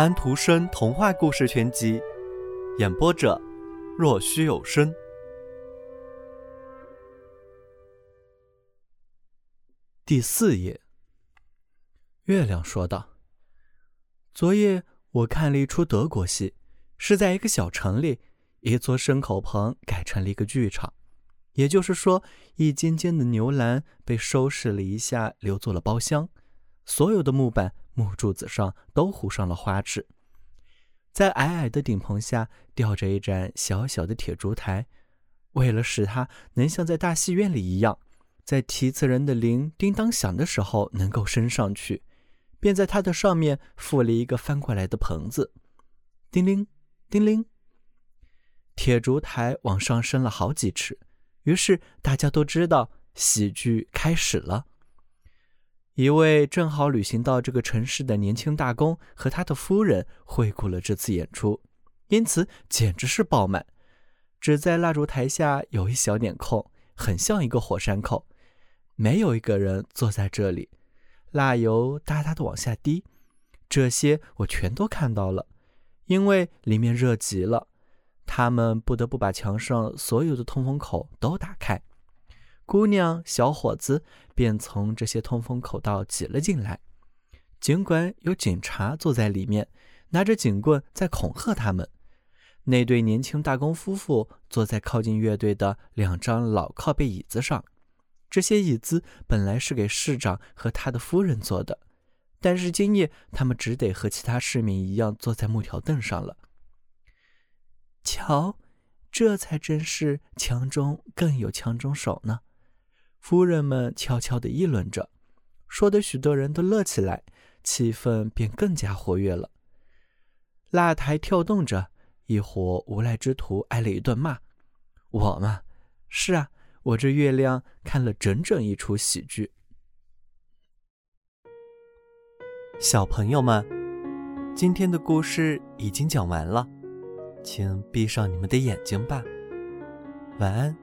安徒生童话故事全集，演播者：若虚有声。第四页，月亮说道：“昨夜我看了一出德国戏，是在一个小城里，一座牲口棚改成了一个剧场。也就是说，一间间的牛栏被收拾了一下，留作了包厢。所有的木板、木柱子上都糊上了花纸。在矮矮的顶棚下吊着一盏小小的铁烛台，为了使它能像在大戏院里一样。”在提词人的铃叮当响的时候能够升上去，便在它的上面附了一个翻过来的棚子。叮铃，叮铃，铁烛台往上升了好几尺，于是大家都知道喜剧开始了。一位正好旅行到这个城市的年轻大公和他的夫人惠顾了这次演出，因此简直是爆满。只在蜡烛台下有一小点空，很像一个火山口。没有一个人坐在这里，蜡油哒哒的往下滴，这些我全都看到了，因为里面热极了，他们不得不把墙上所有的通风口都打开，姑娘小伙子便从这些通风口道挤了进来，尽管有警察坐在里面，拿着警棍在恐吓他们，那对年轻大工夫妇坐在靠近乐队的两张老靠背椅子上。这些椅子本来是给市长和他的夫人坐的，但是今夜他们只得和其他市民一样坐在木条凳上了。瞧，这才真是强中更有强中手呢！夫人们悄悄地议论着，说的许多人都乐起来，气氛便更加活跃了。蜡台跳动着，一伙无赖之徒挨了一顿骂。我嘛，是啊。我这月亮看了整整一出喜剧。小朋友们，今天的故事已经讲完了，请闭上你们的眼睛吧，晚安。